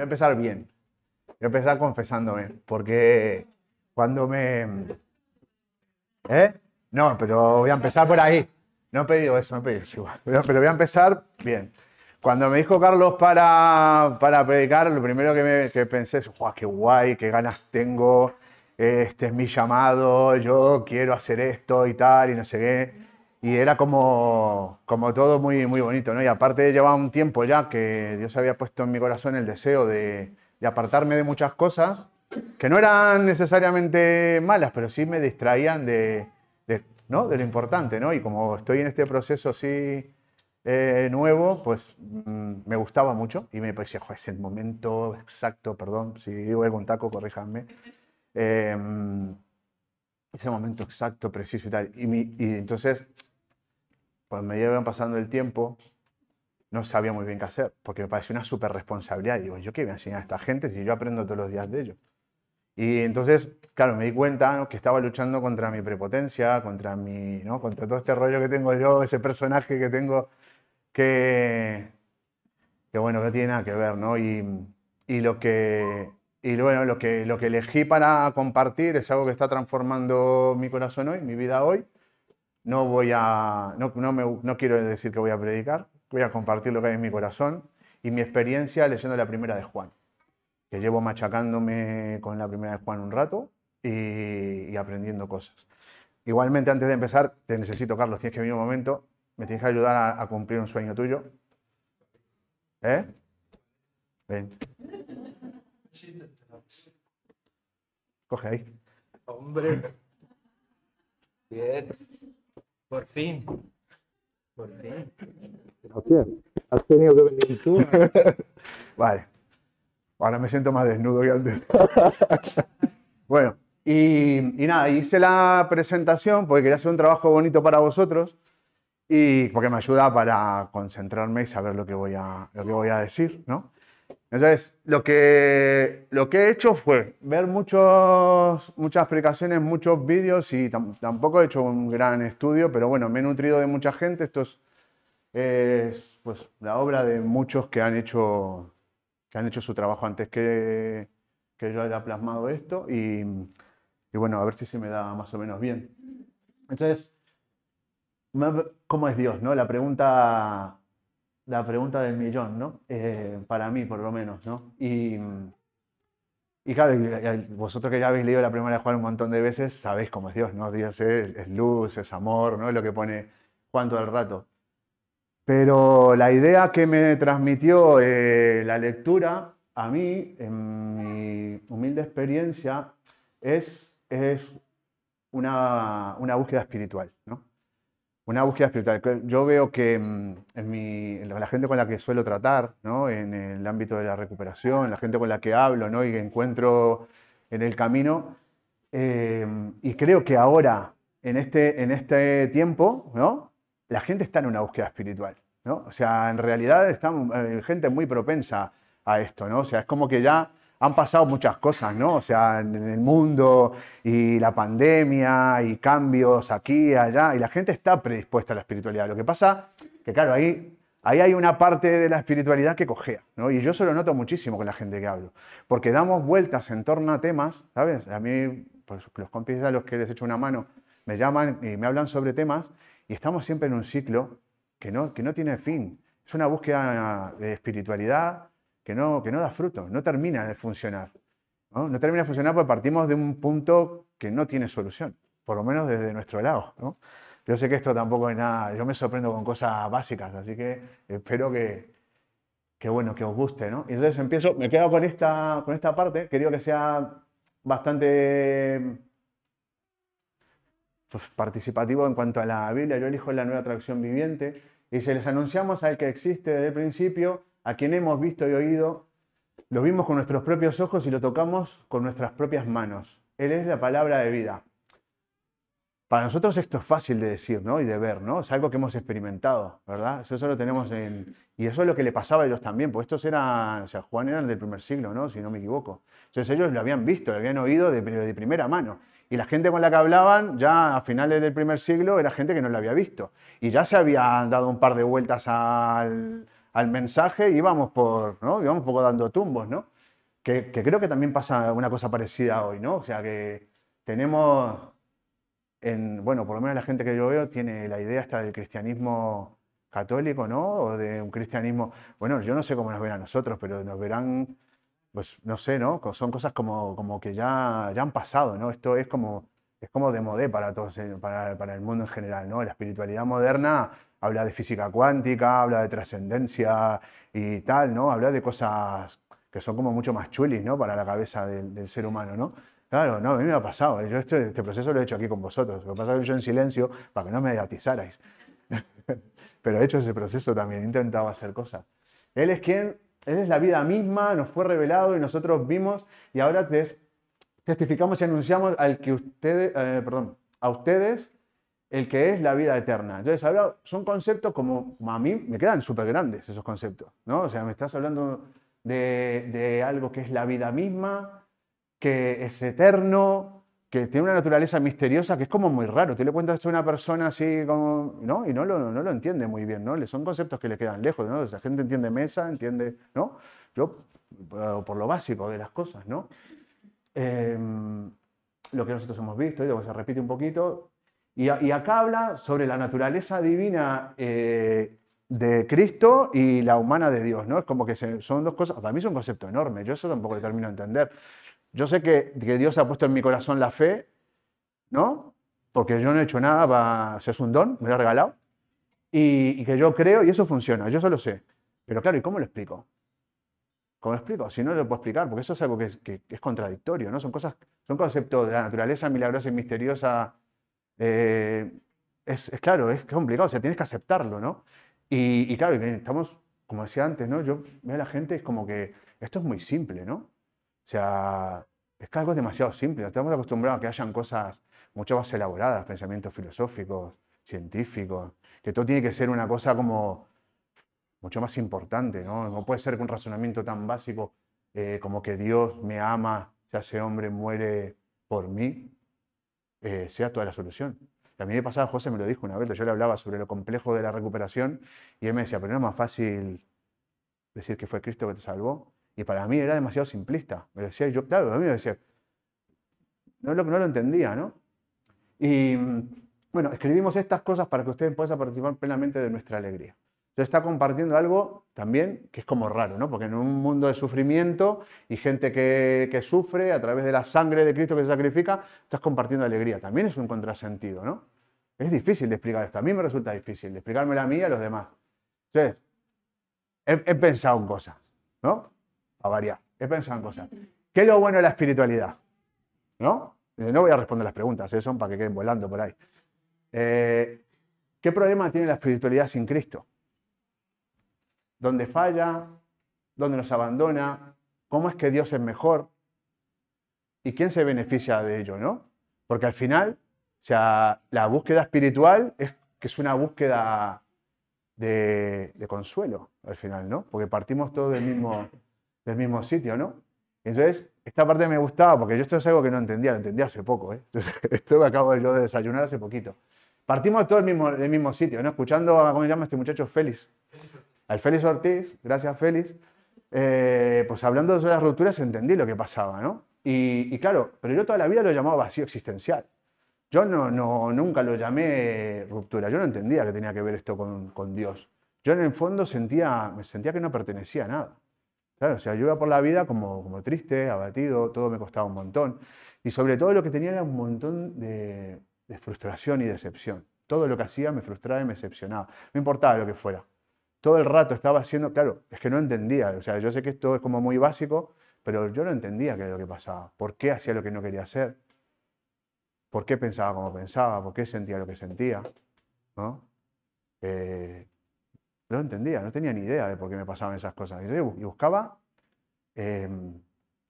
voy a empezar bien. Voy a empezar confesándome, porque cuando me... ¿Eh? No, pero voy a empezar por ahí. No he pedido eso, no he pedido eso igual. Pero voy a empezar bien. Cuando me dijo Carlos para, para predicar, lo primero que, me, que pensé es, ¡guau, qué guay, qué ganas tengo! Este es mi llamado, yo quiero hacer esto y tal, y no sé qué. Y era como, como todo muy, muy bonito, ¿no? Y aparte llevaba un tiempo ya que Dios había puesto en mi corazón el deseo de, de apartarme de muchas cosas que no eran necesariamente malas, pero sí me distraían de, de, ¿no? de lo importante, ¿no? Y como estoy en este proceso así eh, nuevo, pues mm, me gustaba mucho y me parecía, es el momento exacto, perdón, si digo algún taco, corríjanme. Eh, ese momento exacto, preciso y tal. Y, mi, y entonces, pues me llevan pasando el tiempo, no sabía muy bien qué hacer, porque me pareció una súper responsabilidad. Digo, ¿yo qué voy a enseñar a esta gente si yo aprendo todos los días de ellos? Y entonces, claro, me di cuenta ¿no? que estaba luchando contra mi prepotencia, contra, mi, ¿no? contra todo este rollo que tengo yo, ese personaje que tengo que, que bueno, no tiene nada que ver, ¿no? Y, y lo que, y bueno, lo que, lo que elegí para compartir es algo que está transformando mi corazón hoy, mi vida hoy. No voy a, no, no, me, no quiero decir que voy a predicar, voy a compartir lo que hay en mi corazón y mi experiencia leyendo la primera de Juan, que llevo machacándome con la primera de Juan un rato y, aprendiendo cosas. Igualmente, antes de empezar, te necesito, Carlos, tienes que venir un momento me tienes que ayudar a, a cumplir un sueño tuyo. ¿Eh? Ven. Coge ahí. Hombre. Bien. Por fin. Por fin. Hostia, has tenido que venir tú. vale. Ahora me siento más desnudo que antes. bueno, y, y nada, hice la presentación porque quería hacer un trabajo bonito para vosotros y porque me ayuda para concentrarme y saber lo que voy a, lo que voy a decir, ¿no? Entonces, lo que, lo que he hecho fue ver muchos, muchas explicaciones, muchos vídeos y tam- tampoco he hecho un gran estudio, pero bueno, me he nutrido de mucha gente. Esto es, es, pues, la obra de muchos que han hecho, que han hecho su trabajo antes que, que yo haya plasmado esto y, y bueno, a ver si se me da más o menos bien. Entonces, ¿cómo es Dios? ¿no? La pregunta, la pregunta del millón, ¿no? Eh, para mí, por lo menos, ¿no? Y, y claro, vosotros que ya habéis leído la primera de Juan un montón de veces, sabéis cómo es Dios, ¿no? Dios es, es luz, es amor, ¿no? Es lo que pone Juan todo el rato. Pero la idea que me transmitió eh, la lectura a mí, en mi humilde experiencia, es, es una, una búsqueda espiritual, ¿no? Una búsqueda espiritual. Yo veo que mm, en, mi, la gente con la que suelo tratar, ¿no? en el ámbito de la recuperación, la gente con la que hablo ¿no? y encuentro en el camino, eh, y creo que ahora, en este, en este tiempo, ¿no? la gente está en una búsqueda espiritual. ¿no? O sea, en realidad está eh, gente muy propensa a esto. ¿no? O sea, es como que ya han pasado muchas cosas, ¿no? O sea, en el mundo y la pandemia y cambios aquí allá, y la gente está predispuesta a la espiritualidad. Lo que pasa que, claro, ahí, ahí hay una parte de la espiritualidad que cojea, ¿no? Y yo eso lo noto muchísimo con la gente que hablo, porque damos vueltas en torno a temas, ¿sabes? A mí, pues los compis a los que les echo una mano me llaman y me hablan sobre temas y estamos siempre en un ciclo que no, que no tiene fin. Es una búsqueda de espiritualidad que no, que no da fruto, no termina de funcionar. ¿no? no termina de funcionar porque partimos de un punto que no tiene solución, por lo menos desde nuestro lado. ¿no? Yo sé que esto tampoco es nada, yo me sorprendo con cosas básicas, así que espero que, que bueno, que os guste. ¿no? Y entonces empiezo, me quedo con esta, con esta parte, quería que sea bastante pues, participativo en cuanto a la Biblia. Yo elijo la nueva traducción viviente y se les anunciamos al que existe desde el principio, a quien hemos visto y oído, lo vimos con nuestros propios ojos y lo tocamos con nuestras propias manos. Él es la palabra de vida. Para nosotros esto es fácil de decir ¿no? y de ver, ¿no? Es algo que hemos experimentado, ¿verdad? Eso, eso lo tenemos en... Y eso es lo que le pasaba a ellos también, pues estos eran, o sea, Juan eran del primer siglo, ¿no? Si no me equivoco. Entonces ellos lo habían visto, lo habían oído de, de primera mano. Y la gente con la que hablaban, ya a finales del primer siglo, era gente que no lo había visto. Y ya se habían dado un par de vueltas al, al mensaje íbamos por, ¿no? Íbamos un poco dando tumbos, ¿no? Que, que creo que también pasa una cosa parecida hoy, ¿no? O sea, que tenemos, en, bueno, por lo menos la gente que yo veo tiene la idea esta del cristianismo católico, ¿no? O de un cristianismo, bueno, yo no sé cómo nos ven a nosotros, pero nos verán, pues no sé, ¿no? Son cosas como, como que ya, ya han pasado, ¿no? Esto es como, es como de modé para, todos, para, para el mundo en general, ¿no? La espiritualidad moderna habla de física cuántica, habla de trascendencia y tal, ¿no? Habla de cosas que son como mucho más chulis, ¿no? Para la cabeza del, del ser humano, ¿no? Claro, no, a mí me ha pasado. Yo este, este proceso lo he hecho aquí con vosotros. Lo que pasa es que yo en silencio para que no me atizarais. Pero he hecho ese proceso también, he intentado hacer cosas. Él es quien, Él es la vida misma, nos fue revelado y nosotros vimos y ahora testificamos y anunciamos al que ustedes, eh, perdón, a ustedes el que es la vida eterna. Entonces, ahora son conceptos como, a mí me quedan súper grandes esos conceptos, ¿no? O sea, me estás hablando de, algo que es la vida misma, que es eterno, que tiene una naturaleza misteriosa que es como muy raro. Tú le cuentas a una persona así como, ¿no? Y no lo, no lo entiende muy bien, ¿no? Son conceptos que le quedan lejos, ¿no? La gente entiende mesa, entiende, ¿no? Yo, por lo básico de las cosas, ¿no? Em, lo que nosotros hemos visto, y luego se repite un poquito, y, y acá habla sobre la naturaleza divina eh, de Cristo y la humana de Dios, ¿no? Es como que son dos cosas, para mí es un concepto enorme, yo eso tampoco le termino de entender. Yo sé que, que, Dios ha puesto en mi corazón la fe, ¿no? Porque yo no he hecho nada para... es un don, me lo ha regalado. Y, y, que yo creo, y eso funciona, yo eso lo sé. Pero claro, ¿y cómo lo explico? ¿Cómo lo explico? Si no lo puedo explicar, porque eso es algo que es, que es contradictorio, ¿no? Son cosas, son conceptos de la naturaleza milagrosa y misteriosa. Eh, es, es, claro, es complicado, o sea, tienes que aceptarlo, ¿no? Y, y claro, estamos, como decía antes, ¿no? Yo veo a la gente, es como que esto es muy simple, ¿no? O sea, es que algo es demasiado simple. Estamos acostumbrados a que hayan cosas mucho más elaboradas, pensamientos filosóficos, científicos, que todo tiene que ser una cosa como mucho más importante, ¿no? No puede ser que un razonamiento tan básico eh, como que Dios me ama, se hace hombre, muere por mí, eh, sea toda la solución. a mí me pasaba, José me lo dijo una vez, yo le hablaba sobre lo complejo de la recuperación y él me decía, pero no es más fácil decir que fue Cristo que te salvó y para mí era demasiado simplista. Me decía yo, claro, a mí me decía, no lo, no lo entendía, ¿no? Y bueno, escribimos estas cosas para que ustedes puedan participar plenamente de nuestra alegría. Yo está compartiendo algo también que es como raro, ¿no? Porque en un mundo de sufrimiento y gente que, sufre a través de la sangre de Cristo que se sacrifica, estás compartiendo alegría. También es un contrasentido, ¿no? Es difícil de explicar esto. A mí me resulta difícil de explicármela a mí y a los demás. Entonces, he, he pensado en cosas, ¿no? a variar. He pensado en cosas. ¿Qué es lo bueno de la espiritualidad? ¿No? Eh, no voy a responder las preguntas, ¿eh? son para que queden volando por ahí. Eh, ¿Qué problema tiene la espiritualidad sin Cristo? ¿Dónde falla? ¿Dónde nos abandona? ¿Cómo es que Dios es mejor? ¿Y quién se beneficia de ello, no? Porque al final, o sea, la búsqueda espiritual es que es una búsqueda de, de consuelo, al final, ¿no? Porque partimos todos del mismo, del mismo sitio, ¿no? Entonces, esta parte me gustaba porque yo esto es algo que no entendía, lo entendía hace poco, ¿eh? esto me acabo yo de desayunar hace poquito. Partimos todos del mismo, del mismo sitio, ¿no? Escuchando a, ¿cómo se llama este muchacho? Félix. Al Félix Ortiz, gracias Félix, eh, pues hablando de las rupturas entendí lo que pasaba, ¿no? Y, claro, pero yo toda la vida lo llamaba vacío existencial. Yo no, no, nunca lo llamé ruptura, yo no entendía que tenía que ver esto con, con Dios. Yo en el fondo sentía, me sentía que no pertenecía a nada. O sea, yo iba por la vida como, como triste, abatido, todo me costaba un montón. Y sobre todo lo que tenía era un montón de, de frustración y decepción. Todo lo que hacía me frustraba y me decepcionaba. No importaba lo que fuera. Todo el rato estaba haciendo, claro, es que no entendía. O sea, yo sé que esto es como muy básico, pero yo no entendía qué era lo que pasaba. ¿Por qué hacía lo que no quería hacer? ¿Por qué pensaba como pensaba? ¿Por qué sentía lo que sentía? ¿No? Eh, no entendía, no tenía ni idea de por qué me pasaban esas cosas. Y buscaba eh,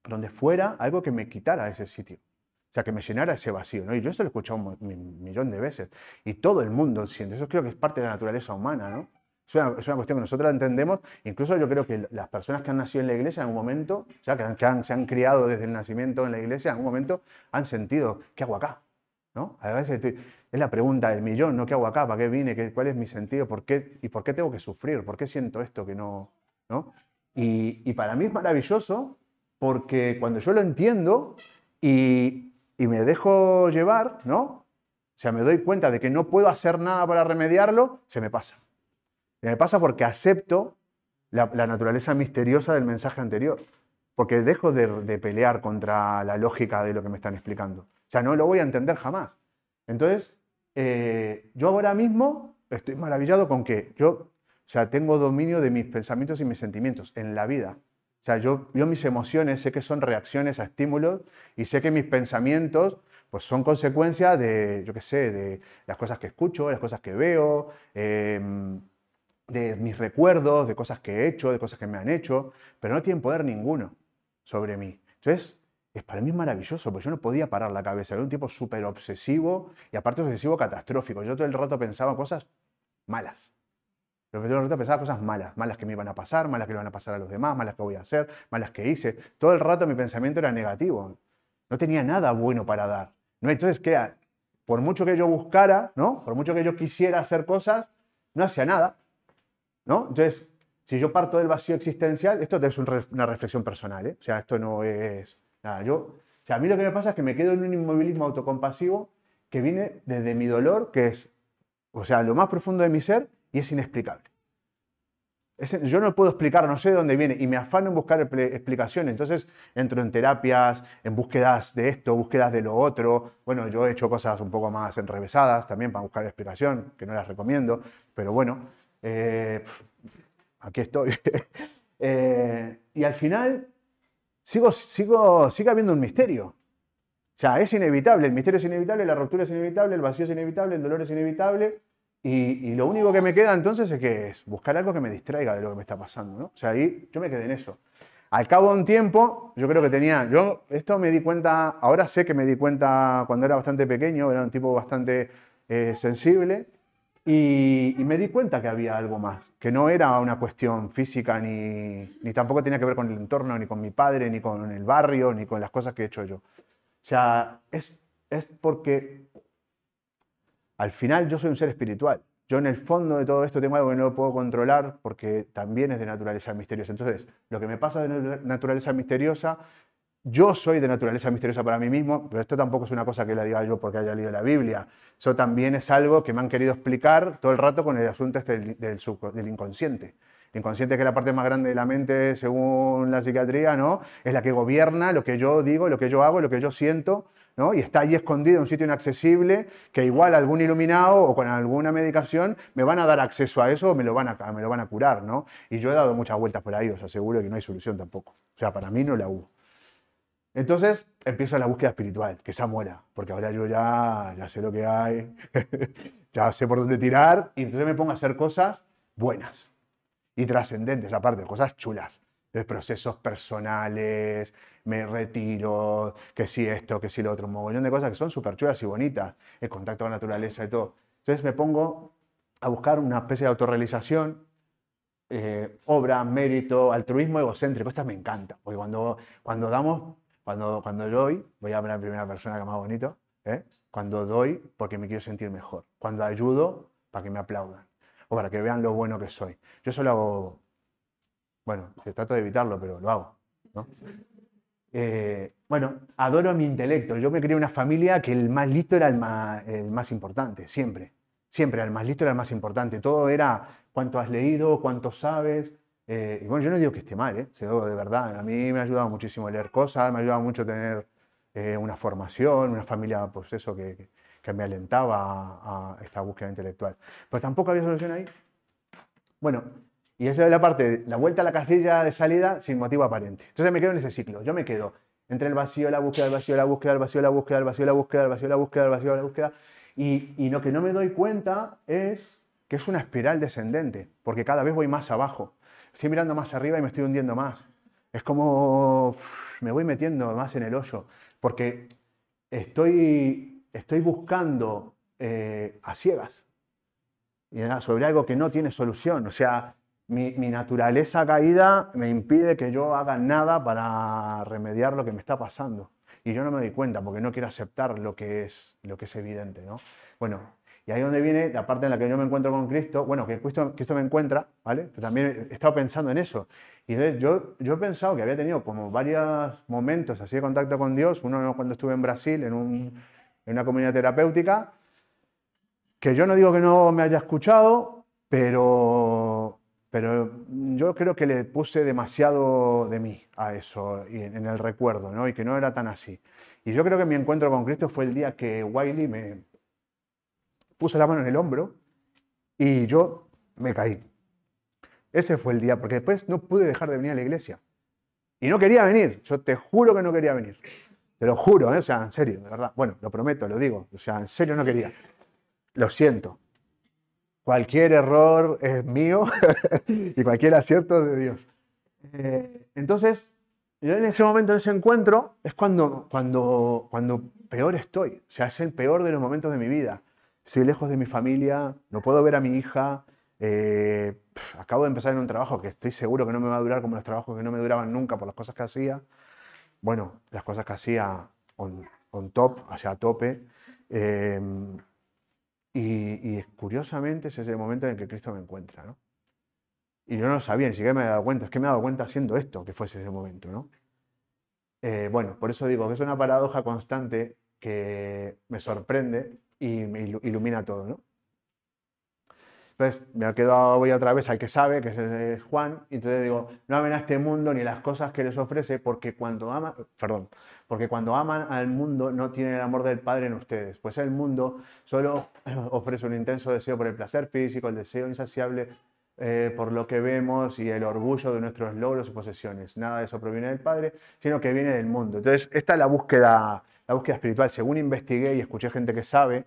donde fuera algo que me quitara ese sitio. O sea, que me llenara ese vacío. ¿no? Y yo esto lo he escuchado un millón de veces. Y todo el mundo siente. Eso creo que es parte de la naturaleza humana. ¿no? Es, una, es una cuestión que nosotros entendemos. Incluso yo creo que las personas que han nacido en la iglesia en algún momento, o sea, que, han, que han, se han criado desde el nacimiento en la iglesia, en algún momento han sentido, ¿qué hago acá? ¿no? A veces es la pregunta del millón, ¿no? ¿Qué hago acá? ¿Para qué vine? ¿Qué, ¿Cuál es mi sentido? ¿Por qué, ¿Y por qué tengo que sufrir? ¿Por qué siento esto que no? ¿no? Y, y para mí es maravilloso porque cuando yo lo entiendo y, y me dejo llevar, ¿no? O sea, me doy cuenta de que no puedo hacer nada para remediarlo, se me pasa. Se me pasa porque acepto la, naturaleza misteriosa del mensaje anterior. Porque dejo de, de, pelear contra la lógica de lo que me están explicando. O sea, no lo voy a entender jamás. Entonces, eh, yo ahora mismo estoy maravillado con que yo, o sea, tengo dominio de mis pensamientos y mis sentimientos en la vida. O sea, yo, yo mis emociones sé que son reacciones a estímulos y sé que mis pensamientos pues son consecuencia de, yo qué sé, de las cosas que escucho, las cosas que veo, em, de mis recuerdos, de cosas que he hecho, de cosas que me han hecho, pero no tienen poder ninguno sobre mí. Entonces, es para mí maravilloso, porque yo no podía parar la cabeza. Era un tipo súper obsesivo y aparte obsesivo catastrófico. Yo todo el rato pensaba cosas malas. Yo todo el rato pensaba cosas malas, malas que me iban a pasar, malas que le van a pasar a los demás, malas que voy a hacer, malas que hice. Todo el rato mi pensamiento era negativo. No tenía nada bueno para dar. ¿no? Entonces, ¿qué? Por mucho que yo buscara, ¿no? Por mucho que yo quisiera hacer cosas, no hacía nada. ¿No? Entonces, si yo parto del vacío existencial, esto es una reflexión personal, ¿eh? O sea, esto no es nada. Yo, o sea, a mí lo que me pasa es que me quedo en un inmovilismo autocompasivo que viene desde mi dolor, que es, o sea, lo más profundo de mi ser y es inexplicable. yo no puedo explicar, no sé de dónde viene y me afano en buscar explicaciones. Entonces entro en terapias, en búsquedas de esto, búsquedas de lo otro. Bueno, yo he hecho cosas un poco más enrevesadas también para buscar explicación, que no las recomiendo, pero bueno, eh, aquí estoy. Eh, y al final sigo, sigo, sigue habiendo un misterio. O sea, es inevitable, el misterio es inevitable, la ruptura es inevitable, el vacío es inevitable, el dolor es inevitable. Y, lo único que me queda entonces es que es buscar algo que me distraiga de lo que me está pasando. ¿no? O sea, ahí yo me quedé en eso. Al cabo de un tiempo, yo creo que tenía, yo esto me di cuenta, ahora sé que me di cuenta cuando era bastante pequeño, era un tipo bastante eh, sensible, y, me di cuenta que había algo más, que no era una cuestión física ni, ni tampoco tenía que ver con el entorno, ni con mi padre, ni con el barrio, ni con las cosas que he hecho yo. O sea, es, es porque al final yo soy un ser espiritual. Yo en el fondo de todo esto tengo algo que no puedo controlar porque también es de naturaleza misteriosa. Entonces, lo que me pasa de naturaleza misteriosa yo soy de naturaleza misteriosa para mí mismo, pero esto tampoco es una cosa que la diga yo porque haya leído la Biblia. Eso también es algo que me han querido explicar todo el rato con el asunto este del, inconsciente. El inconsciente, que es la parte más grande de la mente según la psiquiatría, ¿no? es la que gobierna lo que yo digo, lo que yo hago, lo que yo siento, ¿no? y está ahí escondido en un sitio inaccesible que igual algún iluminado o con alguna medicación me van a dar acceso a eso o me lo van a, me lo van a curar. ¿no? Y yo he dado muchas vueltas por ahí, os aseguro que no hay solución tampoco. O sea, para mí no la hubo. Entonces empiezo la búsqueda espiritual, que esa muera, porque ahora yo ya, ya sé lo que hay, ya sé por dónde tirar, y entonces me pongo a hacer cosas buenas y trascendentes, aparte, cosas chulas, de procesos personales, me retiro, que si esto, que si lo otro, un mogollón de cosas que son súper chulas y bonitas, el contacto con la naturaleza y todo. Entonces me pongo a buscar una especie de autorrealización eh, obra, mérito, altruismo egocéntrico. Estas me encanta, porque cuando, cuando damos cuando, cuando doy, voy a hablar en primera persona que más bonito, ¿eh? cuando doy porque me quiero sentir mejor, cuando ayudo para que me aplaudan o para que vean lo bueno que soy. Yo solo hago, bueno, trato de evitarlo, pero lo hago. Eh, bueno, adoro mi intelecto. Yo me creé una familia que el más listo era el más, el más importante, siempre. Siempre, el más listo era el más importante. Todo era cuánto has leído, cuánto sabes, eh, y bueno, yo no digo que esté mal, ¿eh? de verdad. A mí me ha ayudado muchísimo leer cosas, me ha ayudado mucho tener eh, una formación, una familia, pues eso, que, que, me alentaba a, esta búsqueda intelectual. Pero tampoco había solución ahí. Bueno, y esa es la parte, la vuelta a la casilla de salida sin motivo aparente. Entonces me quedo en ese ciclo. Yo me quedo entre el vacío, la búsqueda, el vacío, la búsqueda, el vacío, la búsqueda, el vacío, la búsqueda, el vacío, la búsqueda, el vacío, la búsqueda. Y, y lo que no me doy cuenta es que es una espiral descendente, porque cada vez voy más abajo estoy mirando más arriba y me estoy hundiendo más. Es como me voy metiendo más en el hoyo, porque estoy, estoy buscando eh, a ciegas sobre algo que no tiene solución. O sea, mi, naturaleza caída me impide que yo haga nada para remediar lo que me está pasando. y yo no me doy cuenta porque no quiero aceptar lo que es, lo que es evidente, ¿no? Bueno, y ahí donde viene la parte en la que yo me encuentro con Cristo, bueno, que Cristo, Cristo me encuentra, ¿vale? También he estado pensando en eso. Y entonces yo, yo he pensado que había tenido como varios momentos así de contacto con Dios, uno cuando estuve en Brasil, en, un, en una comunidad terapéutica, que yo no digo que no me haya escuchado, pero, pero yo creo que le puse demasiado de mí a eso y en, el recuerdo, ¿no? Y que no era tan así. Y yo creo que mi encuentro con Cristo fue el día que Wiley me puso la mano en el hombro y yo me caí. Ese fue el día, porque después no pude dejar de venir a la iglesia. Y no quería venir, yo te juro que no quería venir. Te lo juro, ¿eh? o sea, en serio, de verdad. Bueno, lo prometo, lo digo, o sea, en serio no quería. Lo siento. Cualquier error es mío y cualquier acierto de Dios. Eh, entonces, en ese momento, en ese encuentro, es cuando, cuando, cuando peor estoy. O sea, es el peor de los momentos de mi vida. Estoy lejos de mi familia, no puedo ver a mi hija. Eh, acabo de empezar en un trabajo que estoy seguro que no me va a durar como los trabajos que no me duraban nunca por las cosas que hacía. Bueno, las cosas que hacía on, top, hacia tope. Eh, y, curiosamente ese es el momento en que Cristo me encuentra, ¿no? Y yo no lo sabía, ni siquiera me he dado cuenta, es que me he dado cuenta haciendo esto, que fuese ese momento, ¿no? Eh, bueno, por eso digo que es una paradoja constante que me sorprende y ilumina todo, ¿no? Entonces me ha quedado, voy otra vez al que sabe, que es Juan, y entonces digo, no amen a este mundo ni las cosas que les ofrece, porque cuando aman, perdón, porque cuando aman al mundo no tienen el amor del Padre en ustedes, pues el mundo solo ofrece un intenso deseo por el placer físico, el deseo insaciable eh, por lo que vemos y el orgullo de nuestros logros y posesiones. Nada de eso proviene del Padre, sino que viene del mundo. Entonces, esta es la búsqueda, la búsqueda espiritual. Según investigué y escuché gente que sabe,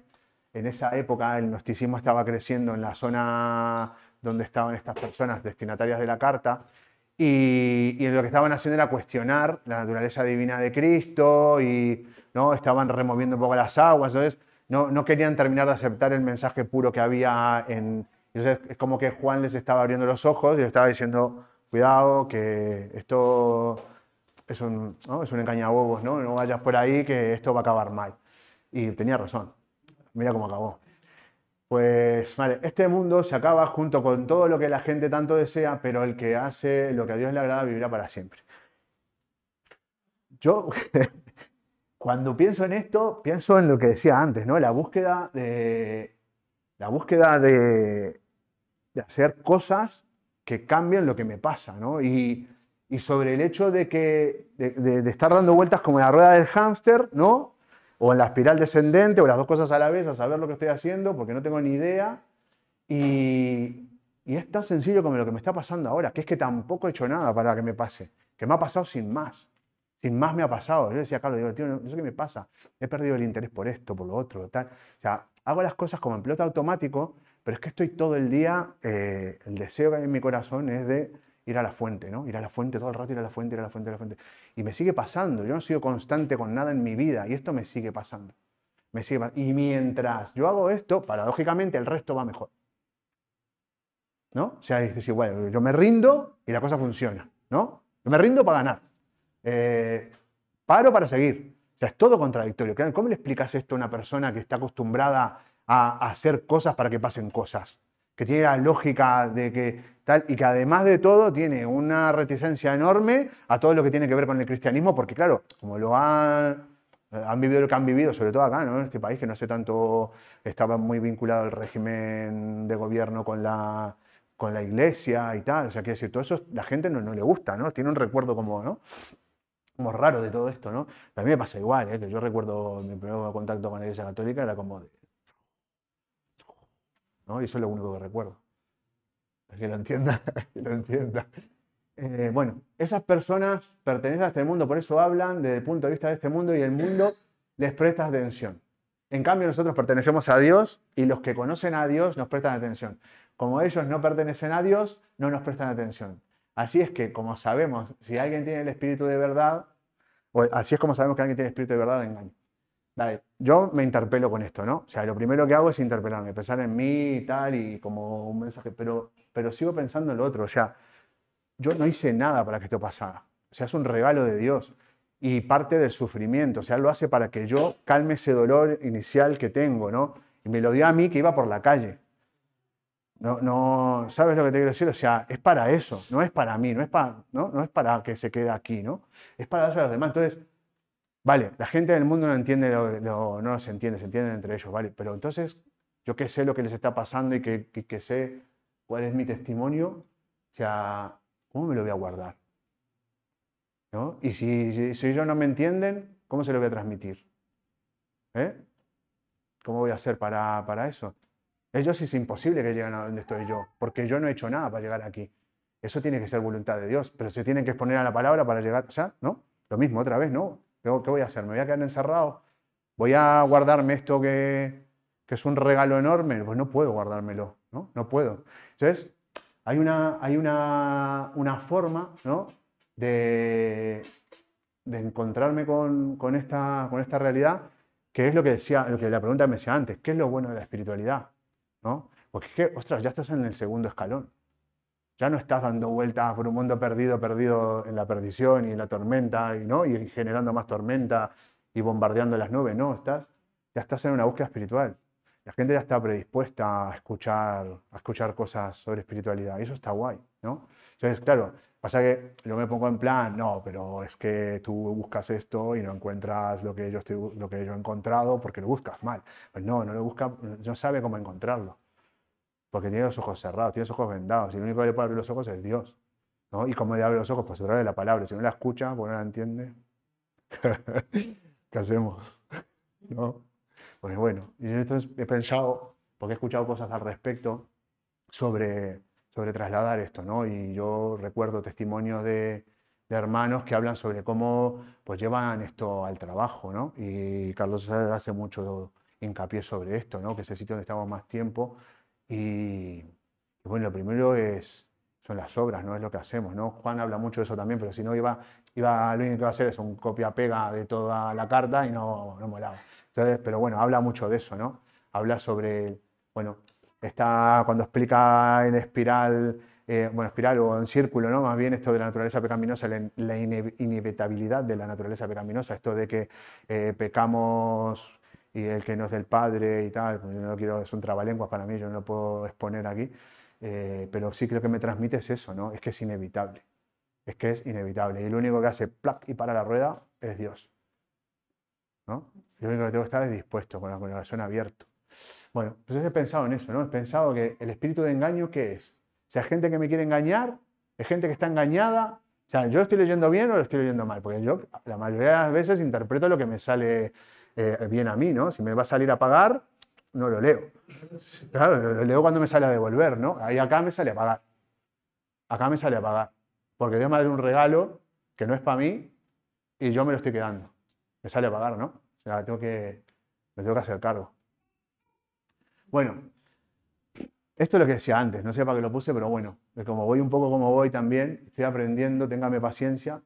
en esa época el gnosticismo estaba creciendo en la zona donde estaban estas personas destinatarias de la carta y, lo que estaban haciendo era cuestionar la naturaleza divina de Cristo y ¿no? estaban removiendo un poco las aguas, entonces no, no querían terminar de aceptar el mensaje puro que había en... Entonces es como que Juan les estaba abriendo los ojos y les estaba diciendo, cuidado, que esto es un, ¿no? es un engañabobos, ¿no? no vayas por ahí que esto va a acabar mal. Y tenía razón. Mira cómo acabó. Pues vale, este mundo se acaba junto con todo lo que la gente tanto desea, pero el que hace lo que a Dios le agrada vivirá para siempre. Yo, cuando pienso en esto, pienso en lo que decía antes, ¿no? La búsqueda de, la búsqueda de, hacer cosas que cambien lo que me pasa, ¿no? Sobre el hecho de que de, estar dando vueltas como la rueda del hámster, ¿no? o en la espiral descendente, o las dos cosas a la vez, a saber lo que estoy haciendo, porque no tengo ni idea. Y, es tan sencillo como lo que me está pasando ahora, que es que tampoco he hecho nada para que me pase, que me ha pasado sin más. Sin más me ha pasado. Yo decía, Carlos, digo, tío, no, sé qué me pasa. He perdido el interés por esto, por lo otro, tal. O sea, hago las cosas como en piloto automático, pero es que estoy todo el día, eh, el deseo que hay en mi corazón es de ir a la fuente, ¿no? Ir a la fuente todo el rato, ir a la fuente, ir a la fuente, ir a la fuente. Y me sigue pasando, yo no he sido constante con nada en mi vida y esto me sigue pasando. Me sigue Y mientras yo hago esto, paradójicamente el resto va mejor. ¿No? O sea, dices igual, yo me rindo y la cosa funciona, ¿no? Yo me rindo para ganar. Eh, paro para seguir. O sea, es todo contradictorio. ¿Cómo le explicas esto a una persona que está acostumbrada a hacer cosas para que pasen cosas? Que tiene la lógica de que y que además de todo tiene una reticencia enorme a todo lo que tiene que ver con el cristianismo, porque claro, como lo han, han vivido lo que han vivido, sobre todo acá, ¿no? en este país, que no sé tanto, estaba muy vinculado el régimen de gobierno con la, con la iglesia y tal, o sea, quiere decir, todo eso la gente no, no le gusta, ¿no? Tiene un recuerdo como, ¿no? como raro de todo esto, ¿no? a mí me pasa igual, ¿eh? que yo recuerdo mi primer contacto con la Iglesia Católica era como. ¿No? Y eso es lo único que recuerdo que lo entienda, que lo entienda. Eh, bueno, esas personas pertenecen a este mundo, por eso hablan desde el punto de vista de este mundo y el mundo les presta atención. En cambio, nosotros pertenecemos a Dios y los que conocen a Dios nos prestan atención. Como ellos no pertenecen a Dios, no nos prestan atención. Así es que, como sabemos, si alguien tiene el espíritu de verdad, o así es como sabemos que alguien tiene el espíritu de verdad de engaño. Yo me interpelo con esto, ¿no? O sea, lo primero que hago es interpelarme, pensar en mí y tal, y como un mensaje, pero, pero sigo pensando en lo otro. O sea, yo no hice nada para que esto pasara. O sea, es un regalo de Dios. y parte del sufrimiento. O sea, lo hace para que yo calme ese dolor inicial que tengo, ¿no? Y me lo dio a mí que iba por la calle. No, no, ¿sabes lo que te quiero decir? O sea, es para eso, no es para mí, no es para, ¿no? No es para que se quede aquí, ¿no? Es para darse a los demás. Entonces, vale, la gente del mundo no entiende, lo, no se entiende, se entienden entre ellos, ¿vale? Pero entonces, yo que sé lo que les está pasando y que, sé cuál es mi testimonio, o sea, ¿cómo me lo voy a guardar? ¿No? Y si, si, ellos no me entienden, ¿cómo se lo voy a transmitir? ¿Eh? ¿Cómo voy a hacer para, para eso? Ellos es imposible que lleguen a donde estoy yo, porque yo no he hecho nada para llegar aquí. Eso tiene que ser voluntad de Dios, pero se tienen que exponer a la palabra para llegar, o sea, ¿no? Lo mismo otra vez, ¿no? ¿Qué voy a hacer? ¿Me voy a quedar encerrado? ¿Voy a guardarme esto que, es un regalo enorme? Pues no puedo guardármelo, ¿no? No puedo. Entonces, hay una, hay una, una forma, ¿no? De, de encontrarme con, con, esta, con esta realidad, que es lo que decía, lo que la pregunta me decía antes, ¿qué es lo bueno de la espiritualidad? ¿no? Porque es que, ostras, ya estás en el segundo escalón. Ya no estás dando vueltas por un mundo perdido, perdido en la perdición y en la tormenta, y, ¿no? y generando más tormenta y bombardeando las nubes. No, estás, ya estás en una búsqueda espiritual. La gente ya está predispuesta a escuchar, a escuchar cosas sobre espiritualidad. Eso está guay, ¿no? Entonces, claro, pasa que yo me pongo en plan, no, pero es que tú buscas esto y no encuentras lo que yo, estoy, lo que yo he encontrado porque lo buscas mal. Pues no, no lo busca, no sabe cómo encontrarlo. Porque tiene los ojos cerrados, tiene los ojos vendados. Y lo único que le puede abrir los ojos es Dios. ¿no? Y como le abre los ojos, pues a través de la palabra. Si no la escucha, pues no la entiende, ¿qué hacemos? ¿No? Pues bueno, y entonces he pensado, porque he escuchado cosas al respecto sobre sobre trasladar esto, ¿no? Y yo recuerdo testimonios de, hermanos que hablan sobre cómo pues llevan esto al trabajo, ¿no? Y Carlos hace mucho hincapié sobre esto, ¿no? Que es el sitio donde estamos más tiempo. Y, bueno, lo primero es, son las obras, ¿no? Es lo que hacemos, ¿no? Juan habla mucho de eso también, pero si no iba, iba lo único que iba a hacer es un copia-pega de toda la carta y no, no molaba. Entonces, pero bueno, habla mucho de eso, ¿no? Habla sobre, bueno, está cuando explica en espiral, eh, bueno, espiral o en círculo, ¿no? Más bien esto de la naturaleza pecaminosa, la, inevitabilidad de la naturaleza pecaminosa, esto de que eh, pecamos y el que no es del Padre y tal, pues yo no quiero, es un trabalenguas para mí, yo no lo puedo exponer aquí, eh, pero sí creo que me transmite es eso, ¿no? Es que es inevitable, es que es inevitable y lo único que hace plac y para la rueda es Dios, ¿no? Lo único que tengo que estar es dispuesto, con el corazón abierto. Bueno, pues he pensado en eso, ¿no? He pensado que el espíritu de engaño, ¿qué es? O sea, gente que me quiere engañar, es gente que está engañada. O sea, ¿yo estoy leyendo bien o lo estoy leyendo mal? Porque yo la mayoría de las veces interpreto lo que me sale eh, bien a mí, ¿no? Si me va a salir a pagar, no lo leo. Claro, lo leo cuando me sale a devolver, ¿no? Ahí acá me sale a pagar. Acá me sale a pagar. Porque Dios me da un regalo que no es para mí y yo me lo estoy quedando. Me sale a pagar, ¿no? O sea, tengo que, me tengo que hacer cargo. Bueno, esto es lo que decía antes, no sé para qué lo puse, pero bueno, como voy un poco como voy también, estoy aprendiendo, téngame paciencia.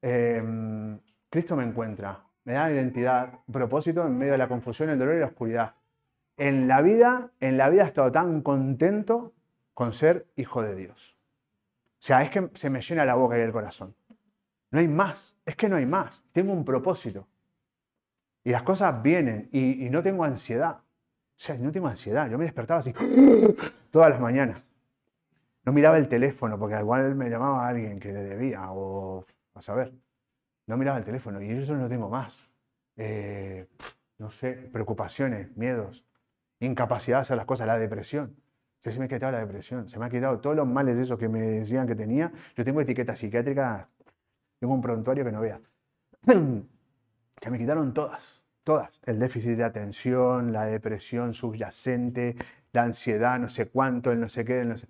Em, Cristo me encuentra, me da identidad, propósito en medio de la confusión, el dolor y la oscuridad. En la vida, en la vida he estado tan contento con ser hijo de Dios. O sea, es que se me llena la boca y el corazón. No hay más, es que no hay más. Tengo un propósito. Y las cosas vienen y no tengo ansiedad. O sea, no tengo ansiedad. Yo me despertaba así todas las mañanas. No miraba el teléfono porque igual me llamaba alguien que le debía o a saber. No miraba el teléfono y eso no tengo más. Eh, no sé, preocupaciones, miedos, incapacidad de hacer las cosas, la depresión. Se me ha quitado la depresión, se me ha quitado todos los males de esos que me decían que tenía. Yo tengo etiqueta psiquiátrica, tengo un prontuario que no vea. Se me quitaron todas. Todas. El déficit de atención, la depresión subyacente, la ansiedad, no sé cuánto, el no sé qué, el,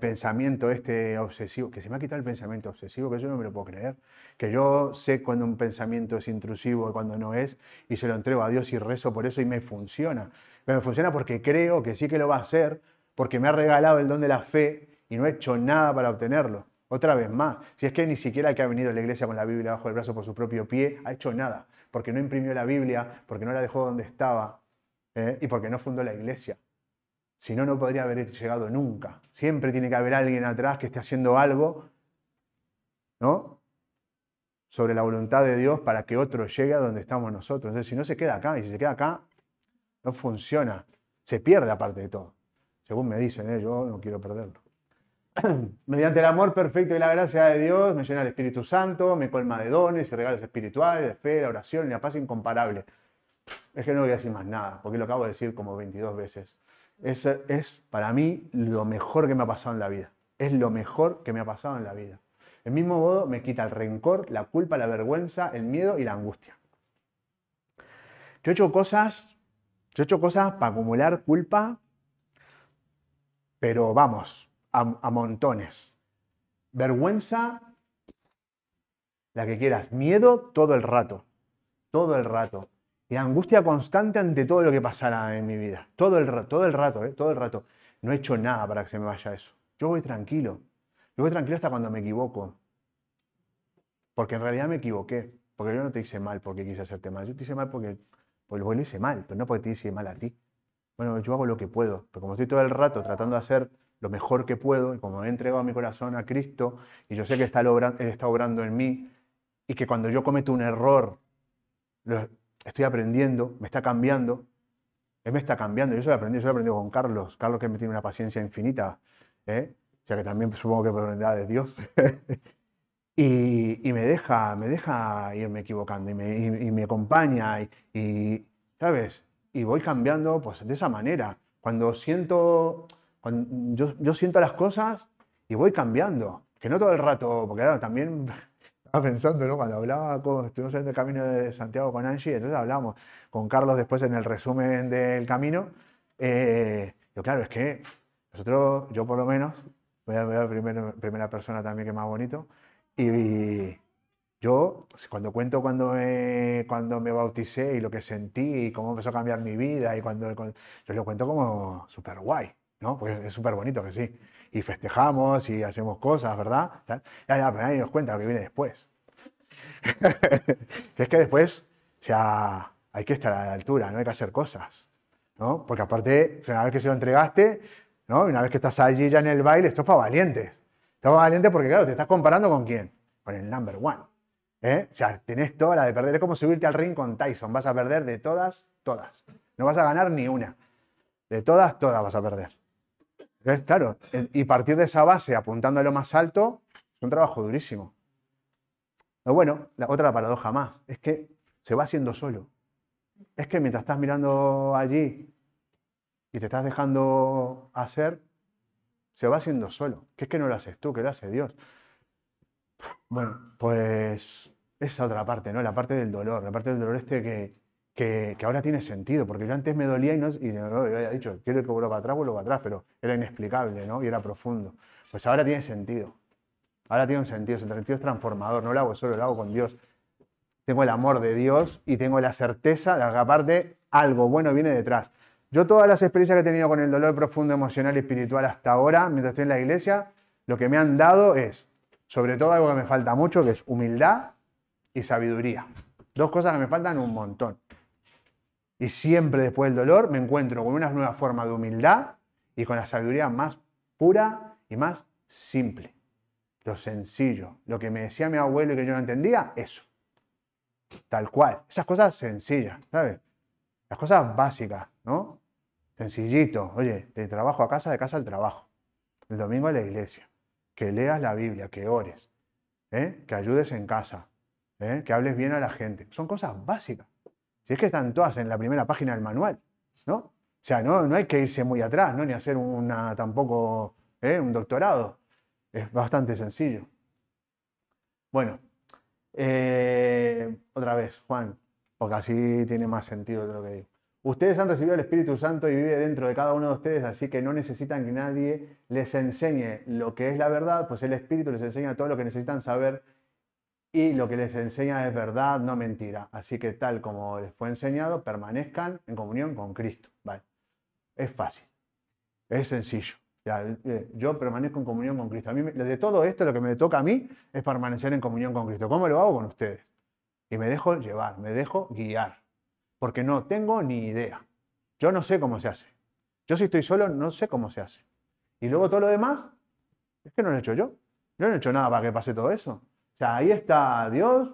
pensamiento este obsesivo, que se me ha quitado el pensamiento obsesivo, que yo no me lo puedo creer. Que yo sé cuando un pensamiento es intrusivo y cuando no es, y se lo entrego a Dios y rezo por eso y me funciona. Me funciona porque creo que sí que lo va a hacer, porque me ha regalado el don de la fe y no he hecho nada para obtenerlo. Otra vez más, si es que ni siquiera el que ha venido a la iglesia con la Biblia bajo el brazo por su propio pie ha hecho nada porque no imprimió la Biblia, porque no la dejó donde estaba ¿eh? y porque no fundó la iglesia. Si no, no podría haber llegado nunca. Siempre tiene que haber alguien atrás que esté haciendo algo, ¿no? sobre la voluntad de Dios para que otro llegue a donde estamos nosotros. Entonces, si no se queda acá, y si se queda acá, no funciona. Se pierde aparte de todo. Según me dicen, ¿eh? yo no quiero perderlo. Mediante el amor perfecto y la gracia de Dios me llena el Espíritu Santo, me colma de dones y regalos espirituales, de fe, la oración y la paz incomparable. Es que no voy a decir más nada, porque lo acabo de decir como 22 veces. Es, para mí lo mejor que me ha pasado en la vida. Es lo mejor que me ha pasado en la vida. El mismo modo me quita el rencor, la culpa, la vergüenza, el miedo y la angustia. Yo he hecho cosas, yo he hecho cosas para acumular culpa, pero vamos, a, montones. Vergüenza, la que quieras. Miedo todo el rato, todo el rato. Y angustia constante ante todo lo que pasara en mi vida. Todo el, todo el rato, ¿eh? todo el rato. No he hecho nada para que se me vaya eso. Yo voy tranquilo. Yo voy tranquilo hasta cuando me equivoco. Porque en realidad me equivoqué. Porque yo no te hice mal porque quise hacerte mal. Yo te hice mal porque, porque lo hice mal, pero no porque te hice mal a ti. Bueno, yo hago lo que puedo. Pero como estoy todo el rato tratando de hacer lo mejor que puedo, y como he entregado mi corazón a Cristo, y yo sé que está Él está obrando en mí, y que cuando yo cometo un error, lo estoy aprendiendo, me está cambiando, Él me está cambiando, yo soy aprendido, yo he aprendido con Carlos, Carlos que me tiene una paciencia infinita, ¿eh? o sea que también supongo que bondad de Dios, y, me, deja, me deja irme equivocando, y me, y, me acompaña, y, y, ¿sabes? Y voy cambiando pues de esa manera. Cuando siento yo, siento las cosas y voy cambiando. Que no todo el rato, porque claro, también estaba pensando, ¿no? Cuando hablaba, con, estuvimos en el camino de Santiago con Angie, entonces hablamos con Carlos después en el resumen del camino. Eh, yo, claro, es que nosotros, yo por lo menos, voy a ver primera, primera persona también que más bonito, y, yo, cuando cuento cuando me, cuando me bauticé y lo que sentí y cómo empezó a cambiar mi vida, y cuando, yo lo cuento como súper guay. ¿no? Pues es súper bonito que sí. Y festejamos y hacemos cosas, ¿verdad? Ya, ya, pero nadie nos cuenta lo que viene después. es que después, o sea, hay que estar a la altura, no hay que hacer cosas, ¿no? Porque aparte, una vez que se lo entregaste, ¿no? Una vez que estás allí ya en el baile, esto es para valientes. Esto es para valientes porque, claro, te estás comparando con quién? Con el number one. ¿eh? O sea, tenés toda la de perder. Es como subirte al ring con Tyson. Vas a perder de todas, todas. No vas a ganar ni una. De todas, todas vas a perder. Claro, y partir de esa base apuntando a lo más alto es un trabajo durísimo. Pero bueno, la otra paradoja más, es que se va haciendo solo. Es que mientras estás mirando allí y te estás dejando hacer, se va haciendo solo. Que es que no lo haces tú, que lo hace Dios. Bueno, pues esa otra parte, ¿no? La parte del dolor, la parte del dolor este que, que, ahora tiene sentido, porque yo antes me dolía y no, y había dicho, quiero que vuelva atrás, vuelvo para atrás, pero era inexplicable, ¿no? Y era profundo. Pues ahora tiene sentido. Ahora tiene un sentido, el sentido es transformador, no lo hago solo, lo hago con Dios. Tengo el amor de Dios y tengo la certeza de que aparte algo bueno viene detrás. Yo todas las experiencias que he tenido con el dolor profundo emocional y espiritual hasta ahora, mientras estoy en la iglesia, lo que me han dado es, sobre todo algo que me falta mucho, que es humildad y sabiduría. Dos cosas que me faltan un montón. Y siempre después del dolor me encuentro con una nueva forma de humildad y con la sabiduría más pura y más simple. Lo sencillo. Lo que me decía mi abuelo y que yo no entendía, eso. Tal cual. Esas cosas sencillas, ¿sabes? Las cosas básicas, ¿no? Sencillito. Oye, de trabajo a casa, de casa al trabajo. El domingo a la iglesia. Que leas la Biblia, que ores. ¿eh? Que ayudes en casa. ¿eh? Que hables bien a la gente. Son cosas básicas. Si es que están todas en la primera página del manual, ¿no? O sea, no, no hay que irse muy atrás, ¿no? Ni hacer una, tampoco ¿eh? un doctorado. Es bastante sencillo. Bueno, eh, otra vez, Juan, porque así tiene más sentido de lo que digo. Ustedes han recibido el Espíritu Santo y vive dentro de cada uno de ustedes, así que no necesitan que nadie les enseñe lo que es la verdad, pues el Espíritu les enseña todo lo que necesitan saber y lo que les enseña es verdad, no mentira. Así que tal como les fue enseñado, permanezcan en comunión con Cristo. ¿vale? Es fácil, es sencillo. Eh, yo permanezco en comunión con Cristo. A mí, de todo esto, lo que me toca a mí es permanecer en comunión con Cristo. ¿Cómo lo hago con ustedes? Y me dejo llevar, me dejo guiar, porque no tengo ni idea. Yo no sé cómo se hace. Yo si estoy solo, no sé cómo se hace. Y luego todo lo demás, es que no lo he hecho yo. Yo no he hecho nada para que pase todo eso. O sea, ahí está Dios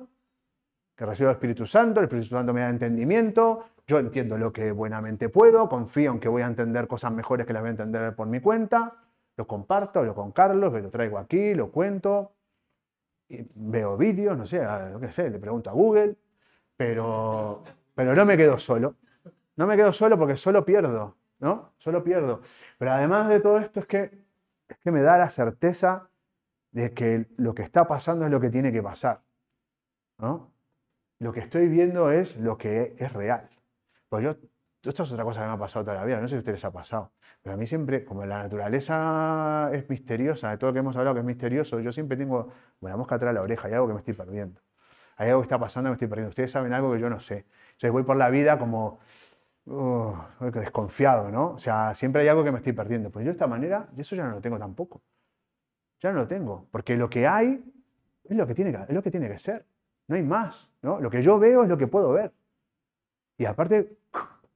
que recibo el Espíritu Santo, el Espíritu Santo me da entendimiento, yo entiendo lo que buenamente puedo, confío en que voy a entender cosas mejores que las voy a entender por mi cuenta, lo comparto, hablo con Carlos, lo traigo aquí, lo cuento, y veo vídeos, no sé, lo que sé, le pregunto a Google, pero, pero no me quedo solo. No me quedo solo porque solo pierdo, ¿no? Solo pierdo. Pero además de todo esto es que, es que me da la certeza de que lo que está pasando es lo que tiene que pasar, ¿no? Lo que estoy viendo es lo que es real. Pues yo, esto es otra cosa que me ha pasado toda la vida, no sé si a ustedes ha pasado, pero a mí siempre, como la naturaleza es misteriosa, de todo lo que hemos hablado que es misterioso, yo siempre tengo una mosca atrás de la oreja, hay algo que me estoy perdiendo. Hay algo que está pasando, me estoy perdiendo. Ustedes saben algo que yo no sé. Entonces voy por la vida como uh, desconfiado, ¿no? O sea, siempre hay algo que me estoy perdiendo. Pues yo de esta manera, eso ya no lo tengo tampoco. Ya no lo tengo. Porque lo que hay es lo que tiene que, es lo que, tiene que ser. No hay más, ¿no? Lo que yo veo es lo que puedo ver. Y aparte,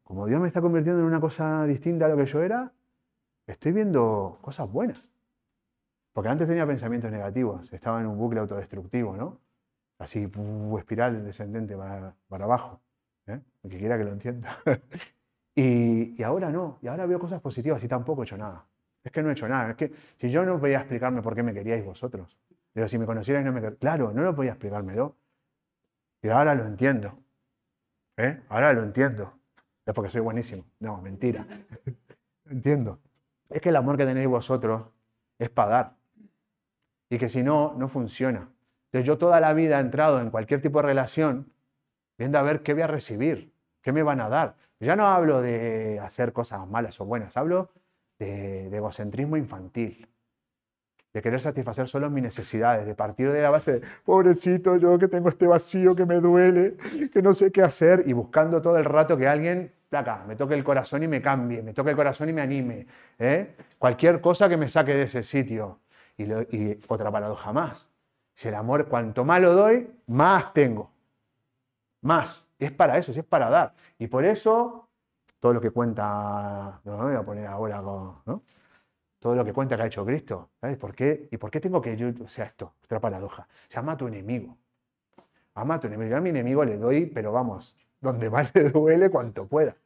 como Dios me está convirtiendo en una cosa distinta a lo que yo era, estoy viendo cosas buenas. Porque antes tenía pensamientos negativos, estaba en un bucle autodestructivo, ¿no? Así, espiral descendente para, abajo. ¿eh? El que quiera que lo entienda. y, ahora no, y ahora veo cosas positivas y tampoco he hecho nada. Es que no he hecho nada. Es que si yo no podía explicarme por qué me queríais vosotros, pero si me conocierais no me Claro, no lo podía explicármelo. Y ahora lo entiendo. ¿Eh? Ahora lo entiendo. Es porque soy buenísimo. No, mentira. entiendo. Es que el amor que tenéis vosotros es para dar. Y que si no, no funciona. Entonces yo toda la vida he entrado en cualquier tipo de relación viendo a ver qué voy a recibir, qué me van a dar. Ya no hablo de hacer cosas malas o buenas, hablo de, egocentrismo infantil de querer satisfacer solo mis necesidades, de partir de la base de, pobrecito yo que tengo este vacío que me duele, que no sé qué hacer, y buscando todo el rato que alguien, acá, me toque el corazón y me cambie, me toque el corazón y me anime. ¿eh? Cualquier cosa que me saque de ese sitio. Y, y otra paradoja más. Si el amor, cuanto más lo doy, más tengo. Más. Es para eso, es para dar. Y por eso, todo lo que cuenta, no me voy a poner ahora con, ¿no? todo lo que cuenta que ha hecho Cristo. ¿sabes? ¿Por qué? ¿Y por qué tengo que yo, o sea, esto, otra paradoja? Se ama a tu enemigo. Ama a tu enemigo. Yo a mi enemigo le doy, pero vamos, donde más le duele, cuanto pueda.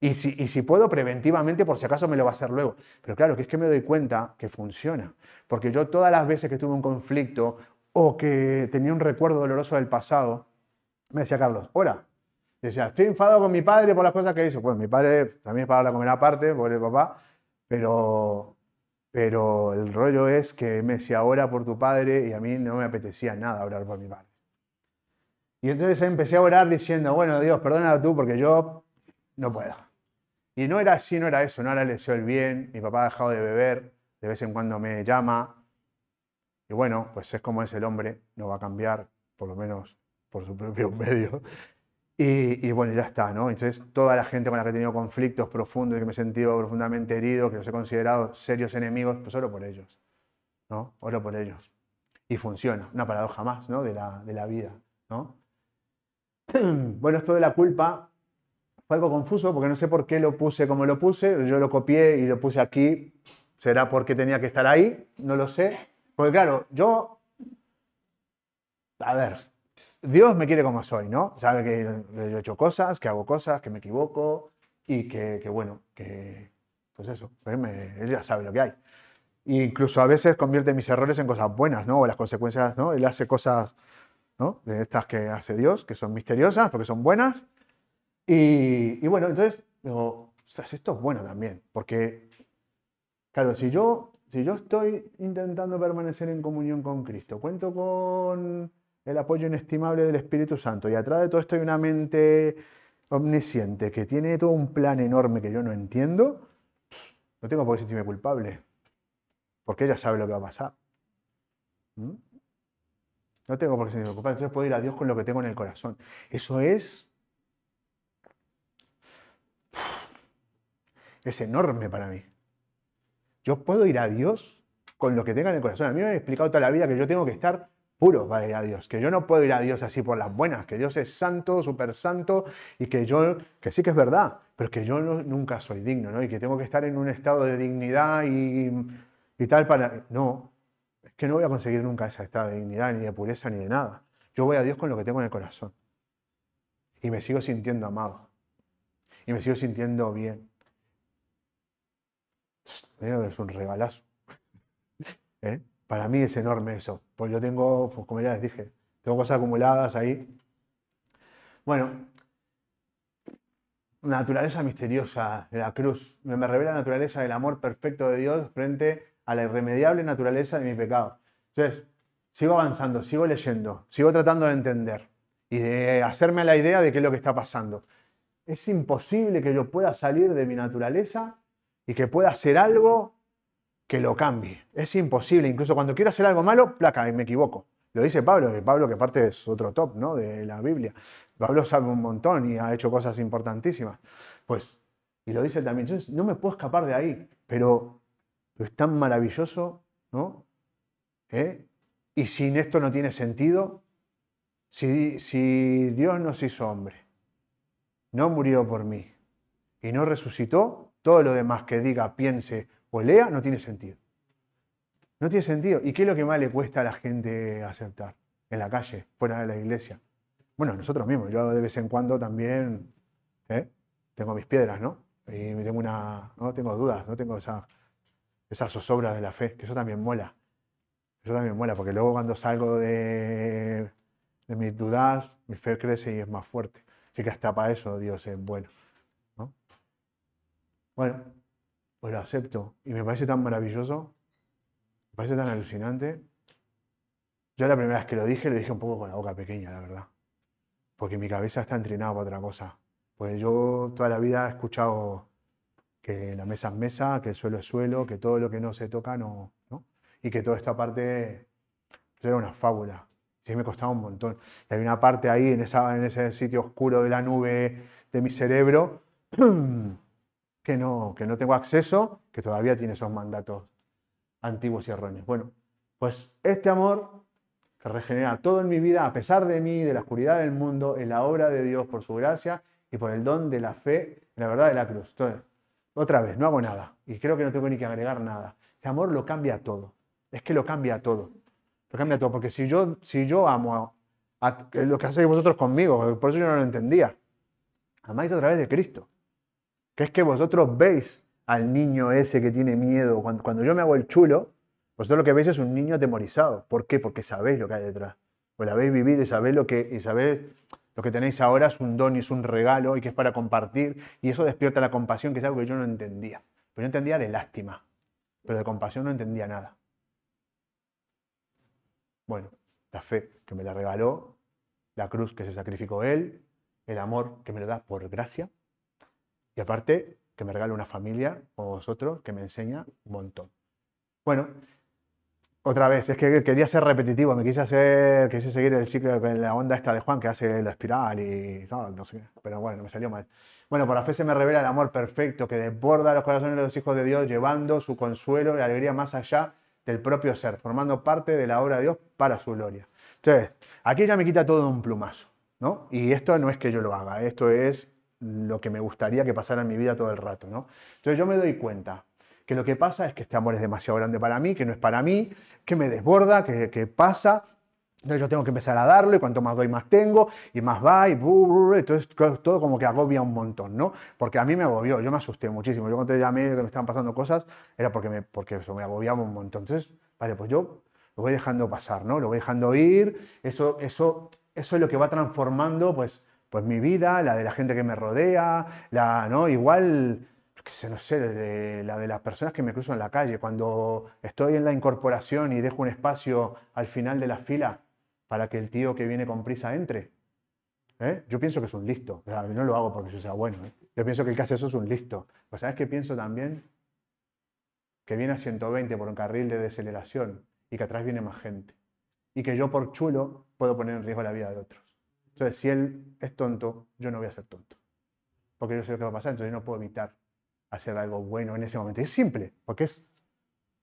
Y si, y si puedo preventivamente, por si acaso me lo va a hacer luego. Pero claro, que es que me doy cuenta que funciona. Porque yo todas las veces que tuve un conflicto o que tenía un recuerdo doloroso del pasado, me decía Carlos, hola. Decía, estoy enfadado con mi padre por las cosas que hizo. Pues mi padre también es para la comer aparte, pobre papá, pero pero el rollo es que me decía, ora por tu padre y a mí no me apetecía nada orar por mi padre. Y entonces empecé a orar diciendo, bueno, Dios, perdónalo tú porque yo no puedo. Y no era así, no era eso, no le deseo el bien, mi papá ha dejado de beber, de vez en cuando me llama. Y bueno, pues es como es el hombre, no va a cambiar, por lo menos por su propio medio. Y, bueno, ya está, ¿no? Entonces, toda la gente con la que he tenido conflictos profundos y que me he sentido profundamente herido, que los he considerado serios enemigos, pues oro por ellos, ¿no? Oro por ellos. Y funciona, una paradoja más, ¿no? De la, de la vida, ¿no? Bueno, esto de la culpa fue algo confuso porque no sé por qué lo puse como lo puse, yo lo copié y lo puse aquí, será porque tenía que estar ahí, no lo sé. Porque claro, yo, a ver, Dios me quiere como soy, ¿no? Sabe que yo he hecho cosas, que hago cosas, que me equivoco y que, bueno, que pues eso, pues él ya sabe lo que hay. Incluso a veces convierte mis errores en cosas buenas, ¿no? O las consecuencias, ¿no? Él hace cosas, ¿no? De estas que hace Dios, que son misteriosas, porque son buenas. Y, bueno, entonces digo, esto es bueno también, porque, claro, si yo, si yo estoy intentando permanecer en comunión con Cristo, cuento con el apoyo inestimable del Espíritu Santo. Y atrás de todo esto hay una mente omnisciente que tiene todo un plan enorme que yo no entiendo. No tengo por qué sentirme culpable, porque ella sabe lo que va a pasar. ¿Mm? No tengo por qué sentirme culpable, entonces puedo ir a Dios con lo que tengo en el corazón. Eso es... Es enorme para mí. Yo puedo ir a Dios con lo que tenga en el corazón. A mí me han explicado toda la vida que yo tengo que estar puro para ir a Dios, que yo no puedo ir a Dios así por las buenas, que Dios es santo, súper santo y que yo, que sí que es verdad, pero que yo nunca soy digno, ¿no? Y que tengo que estar en un estado de dignidad y, y tal para... No, es que no voy a conseguir nunca ese estado de dignidad, ni de pureza, ni de nada. Yo voy a Dios con lo que tengo en el corazón. y me sigo sintiendo amado. Y me sigo sintiendo bien. Es un regalazo. ¿Eh? Para mí es enorme eso. Pues yo tengo, pues como ya les dije, tengo cosas acumuladas ahí. Bueno, naturaleza misteriosa de la cruz. Me revela la naturaleza del amor perfecto de Dios frente a la irremediable naturaleza de mi pecado. Entonces, sigo avanzando, sigo leyendo, sigo tratando de entender y de hacerme la idea de qué es lo que está pasando. Es imposible que yo pueda salir de mi naturaleza y que pueda hacer algo que lo cambie. Es imposible. Incluso cuando quiero hacer algo malo, placa, y me equivoco. Lo dice Pablo, que Pablo que parte es otro top ¿no? de la Biblia. Pablo sabe un montón y ha hecho cosas importantísimas. Pues, y lo dice también, yo no me puedo escapar de ahí, pero, es tan maravilloso, ¿no? ¿Eh? Y sin esto no tiene sentido, si, si Dios nos hizo hombre, no murió por mí y no resucitó, todo lo demás que diga, piense o lea no tiene sentido. No tiene sentido. ¿Y qué es lo que más le cuesta a la gente aceptar? En la calle, fuera de la iglesia. Bueno, nosotros mismos. Yo de vez en cuando también ¿eh? tengo mis piedras, ¿no? Y tengo una. No tengo dudas, no tengo esa, esas zozobras de la fe, que eso también mola. Eso también mola, porque luego cuando salgo de, de mis dudas, mi fe crece y es más fuerte. Así que hasta para eso Dios es bueno. ¿no? Bueno, pues lo acepto. Y me parece tan maravilloso me parece tan alucinante. Yo la primera vez que lo dije, lo dije un poco con la boca pequeña, la verdad. Porque mi cabeza está entrenada para otra cosa. Pues yo toda la vida he escuchado que la mesa es mesa, que el suelo es suelo, que todo lo que no se toca no. ¿no? Y que toda esta parte era una fábula. Sí, me costaba un montón. Y hay una parte ahí, en, esa, en ese sitio oscuro de la nube de mi cerebro, que no, que no tengo acceso, que todavía tiene esos mandatos antiguos y erróneos. Bueno, pues este amor que regenera todo en mi vida, a pesar de mí, de la oscuridad del mundo, en la obra de Dios por su gracia y por el don de la fe, en la verdad de la cruz. Entonces, otra vez, no hago nada y creo que no tengo ni que agregar nada. Este amor lo cambia todo. Es que lo cambia todo. Lo cambia todo, porque si yo, si yo amo a, lo que hacéis vosotros conmigo, por eso yo no lo entendía, amáis a través de Cristo. Que es que vosotros veis al niño ese que tiene miedo. Cuando, yo me hago el chulo, vosotros lo que veis es un niño atemorizado. ¿Por qué? Porque sabéis lo que hay detrás. Pues lo habéis vivido y sabéis lo que, y sabéis lo que tenéis ahora es un don y es un regalo y que es para compartir. Y eso despierta la compasión, que es algo que yo no entendía. Pero yo entendía de lástima, pero de compasión no entendía nada. Bueno, la fe que me la regaló, la cruz que se sacrificó Él, el amor que me lo da por gracia. Y aparte, que me regala una familia como vosotros que me enseña un montón. Bueno, otra vez, es que quería ser repetitivo, me quise hacer, quise seguir el ciclo de la onda esta de Juan que hace la espiral y tal, no sé, pero bueno, me salió mal. Bueno, por la fe se me revela el amor perfecto que desborda los corazones de los hijos de Dios, llevando su consuelo y alegría más allá del propio ser, formando parte de la obra de Dios para su gloria. Entonces, aquí ya me quita todo un plumazo, ¿no? Y esto no es que yo lo haga, esto es lo que me gustaría que pasara en mi vida todo el rato, ¿no? Entonces yo me doy cuenta que lo que pasa es que este amor es demasiado grande para mí, que no es para mí, que me desborda, que, pasa, entonces yo tengo que empezar a darlo y cuanto más doy más tengo y más va y entonces todo como que agobia un montón, ¿no? Porque a mí me agobió, yo me asusté muchísimo. Yo cuando te llamé que me estaban pasando cosas era porque, me, porque eso me agobiaba un montón. Entonces, vale, pues yo lo voy dejando pasar, ¿no? Lo voy dejando ir, eso, eso, eso es lo que va transformando, pues, pues mi vida, la de la gente que me rodea, la, ¿no? Igual, no sé, la de las personas que me cruzo en la calle. Cuando estoy en la incorporación y dejo un espacio al final de la fila para que el tío que viene con prisa entre. ¿eh? Yo pienso que es un listo. no lo hago porque yo sea bueno. ¿eh? Yo pienso que el que hace eso es un listo. Pues ¿sabes qué pienso también? Que viene a 120 por un carril de deceleración y que atrás viene más gente. Y que yo por chulo puedo poner en riesgo la vida de otros. Entonces, si él es tonto, yo no voy a ser tonto. Porque yo sé lo que va a pasar, entonces yo no puedo evitar hacer algo bueno en ese momento. Y es simple, porque es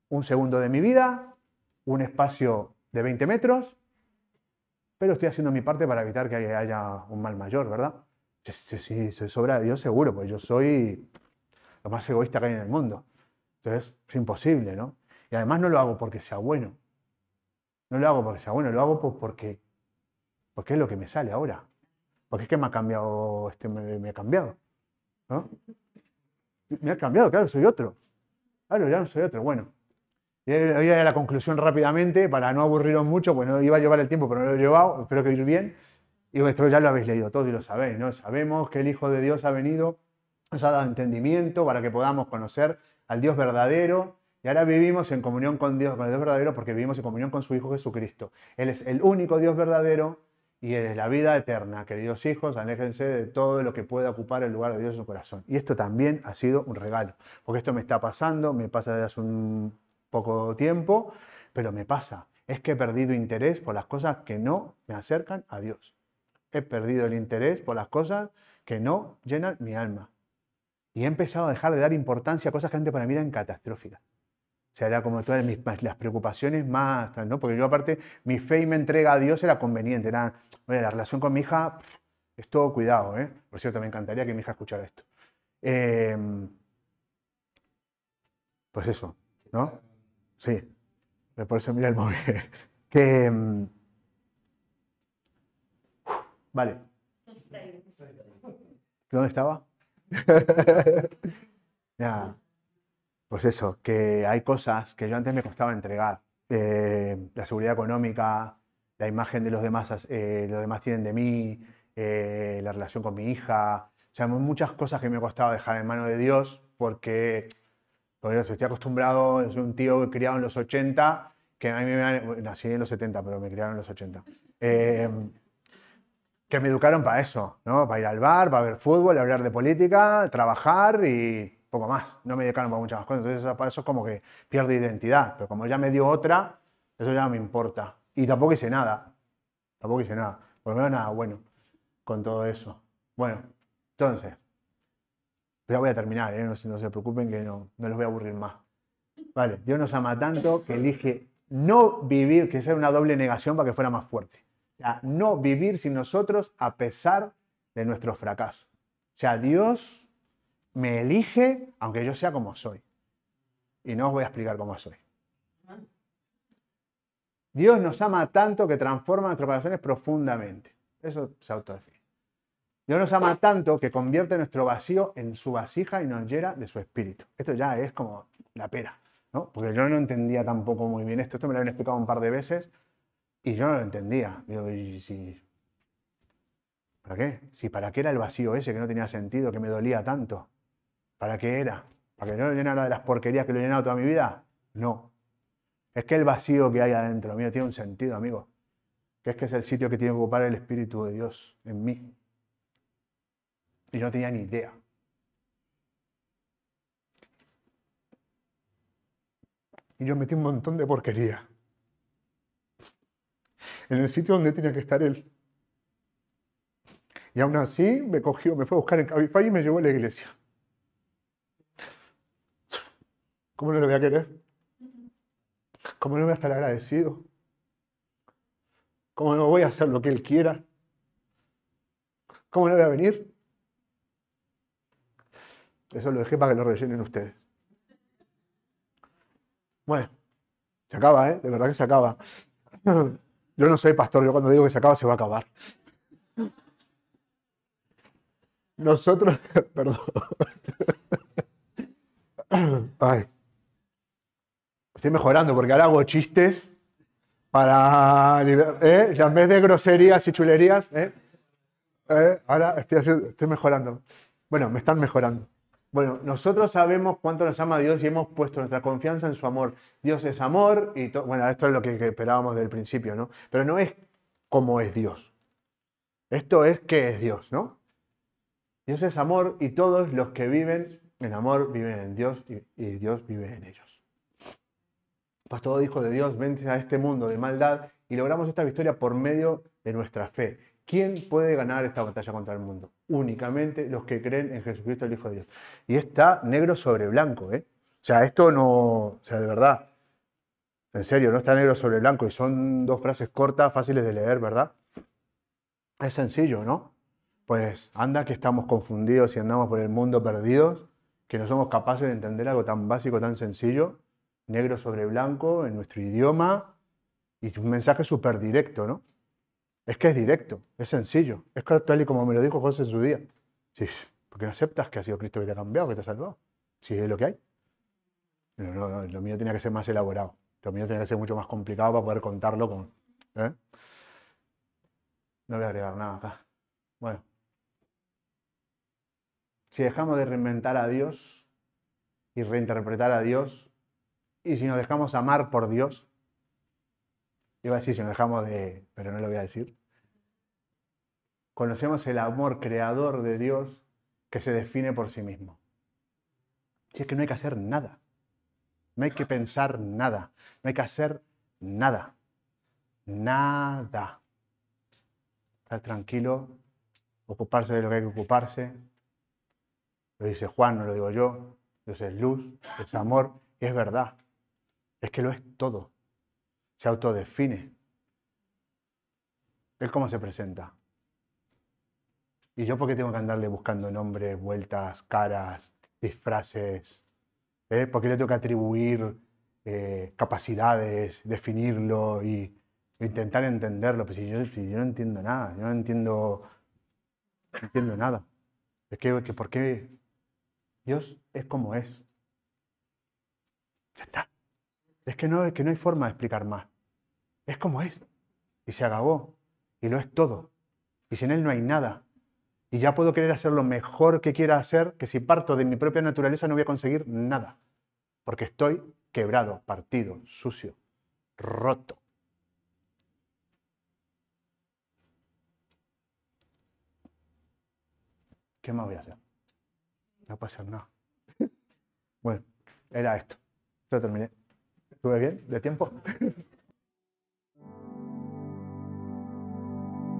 un segundo de mi vida, un espacio de 20 metros, pero estoy haciendo mi parte para evitar que haya un mal mayor, ¿verdad? Si, sí, se sobra de Dios seguro, pues yo soy lo más egoísta que hay en el mundo. Entonces, es imposible, ¿no? Y además no lo hago porque sea bueno. No lo hago porque sea bueno, lo hago porque porque es lo que me sale ahora. Porque es que me ha cambiado, este, me, me ha cambiado. ¿no? Me ha cambiado, claro, soy otro. Claro, ya no soy otro. Bueno, voy a la conclusión rápidamente para no aburriros mucho, pues no iba a llevar el tiempo, pero no lo he llevado, espero que ir bien. Y esto ya lo habéis leído todos y lo sabéis, ¿no? Sabemos que el Hijo de Dios ha venido, nos ha dado entendimiento para que podamos conocer al Dios verdadero. Y ahora vivimos en comunión con Dios, con el Dios verdadero, porque vivimos en comunión con su Hijo Jesucristo. Él es el único Dios verdadero y es la vida eterna. Queridos hijos, aléjense de todo lo que pueda ocupar el lugar de Dios en su corazón. Y esto también ha sido un regalo, porque esto me está pasando, me pasa desde hace un poco tiempo, pero me pasa. Es que he perdido interés por las cosas que no me acercan a Dios. He perdido el interés por las cosas que no llenan mi alma. Y he empezado a dejar de dar importancia a cosas que antes para mí eran catastróficas. O sea, era como todas mis, las preocupaciones más, ¿no? Porque yo aparte, mi fe y mi entrega a Dios era conveniente. Era, oye, la relación con mi hija, es todo cuidado, ¿eh? Por cierto, me encantaría que mi hija escuchara esto. Em, pues eso, ¿no? Sí, por eso mira el móvil. que, em, vale. ¿Dónde estaba? ya. Pues eso, que hay cosas que yo antes me costaba entregar. Eh, la seguridad económica, la imagen de los demás, eh, los demás tienen de mí, eh, la relación con mi hija. O sea, muchas cosas que me costaba dejar en manos de Dios porque, porque estoy acostumbrado, soy un tío criado en los 80, que a mí me nací en los 70, pero me criaron en los 80. que me educaron para eso, ¿no? Para ir al bar, para ver fútbol, hablar de política, trabajar y, poco más, no me dedicaron para muchas más cosas. Entonces, para eso es como que pierdo identidad. Pero como ya me dio otra, eso ya no me importa. Y tampoco hice nada. Tampoco hice nada. Por lo menos nada bueno con todo eso. Bueno, entonces, ya voy a terminar, ¿eh? no, no, se preocupen que no, no los voy a aburrir más. Vale, Dios nos ama tanto que elige no vivir, que sea una doble negación para que fuera más fuerte. O sea, no vivir sin nosotros a pesar de nuestros fracasos. O sea, Dios me elige aunque yo sea como soy. Y no os voy a explicar cómo soy. Dios nos ama tanto que transforma nuestros corazones profundamente. Eso se autodefine. Dios nos ama tanto que convierte nuestro vacío en su vasija y nos llena de su espíritu. Esto ya es como la pera, ¿no? Porque yo no entendía tampoco muy bien esto. Esto me lo habían explicado un par de veces y yo no lo entendía. Digo, ¿y si... ¿Para qué? Si para qué era el vacío ese que no tenía sentido, que me dolía tanto. ¿Para qué era? ¿Para que no lo llenara de las porquerías que lo he llenado toda mi vida? No. Es que el vacío que hay adentro mío tiene un sentido, amigo. Que es que es el sitio que tiene que ocupar el Espíritu de Dios en mí. Y no tenía ni idea. Y yo metí un montón de porquería. En el sitio donde tenía que estar Él. Y aún así me cogió, me fue a buscar en Cabify y me llevó a la iglesia. ¿Cómo no le voy a querer? ¿Cómo no voy a estar agradecido? ¿Cómo no voy a hacer lo que Él quiera? ¿Cómo no voy a venir? Eso lo dejé para que lo rellenen ustedes. Bueno, se acaba, ¿eh? De verdad que se acaba. Yo no soy pastor, yo cuando digo que se acaba, se va a acabar. Nosotros, perdón. Ay. Estoy mejorando porque ahora hago chistes para. ¿eh? Ya en vez de groserías y chulerías, ¿eh? ¿Eh? ahora estoy, mejorando. Bueno, me están mejorando. Bueno, nosotros sabemos cuánto nos ama Dios y hemos puesto nuestra confianza en su amor. Dios es amor y bueno, esto es lo que, esperábamos del principio, ¿no? Pero no es cómo es Dios. Esto es qué es Dios, ¿no? Dios es amor y todos los que viven en amor viven en Dios y Dios vive en ellos pues todo hijo de Dios, vence a este mundo de maldad y logramos esta victoria por medio de nuestra fe. ¿Quién puede ganar esta batalla contra el mundo? Únicamente los que creen en Jesucristo, el Hijo de Dios. Y está negro sobre blanco, ¿eh? O sea, esto no, o sea, de verdad, en serio, no está negro sobre blanco y son dos frases cortas, fáciles de leer, ¿verdad? Es sencillo, ¿no? Pues anda que estamos confundidos y andamos por el mundo perdidos, que no somos capaces de entender algo tan básico, tan sencillo, negro sobre blanco, en nuestro idioma, y un mensaje súper directo, ¿no? Es que es directo, es sencillo. Es tal y como me lo dijo José en su día. Sí, porque no aceptas que ha sido Cristo que te ha cambiado, que te ha salvado. Si es lo que hay. No, no, no, lo mío tenía que ser más elaborado. Lo mío tenía que ser mucho más complicado para poder contarlo con. ¿eh? No voy a agregar nada acá. Bueno. Si dejamos de reinventar a Dios y reinterpretar a Dios, y si nos dejamos amar por Dios, iba a decir si nos dejamos de, pero no lo voy a decir, conocemos el amor creador de Dios que se define por sí mismo. Si es que no hay que hacer nada, no hay que pensar nada, no hay que hacer nada, nada. Estar tranquilo, ocuparse de lo que hay que ocuparse, lo dice Juan, no lo digo yo. Dios es luz, es amor y es verdad. Es que lo es todo. Se autodefine. Él cómo se presenta. ¿Y yo por qué tengo que andarle buscando nombres, vueltas, caras, disfraces? ¿Eh? ¿Por qué le tengo que atribuir eh, capacidades, definirlo y intentar entenderlo? Pues si yo, yo no entiendo nada, yo no entiendo, no entiendo nada. Es que, que ¿por qué Dios es como es. Ya está. Es que no, que no hay forma de explicar más. Es como es. Y se acabó. Y lo es todo. Y sin Él no hay nada. Y ya puedo querer hacer lo mejor que quiera hacer, que si parto de mi propia naturaleza no voy a conseguir nada. Porque estoy quebrado, partido, sucio, roto. ¿Qué más voy a hacer? no pasa nada. Bueno, era esto. Yo terminé. ¿Estuve bien de tiempo?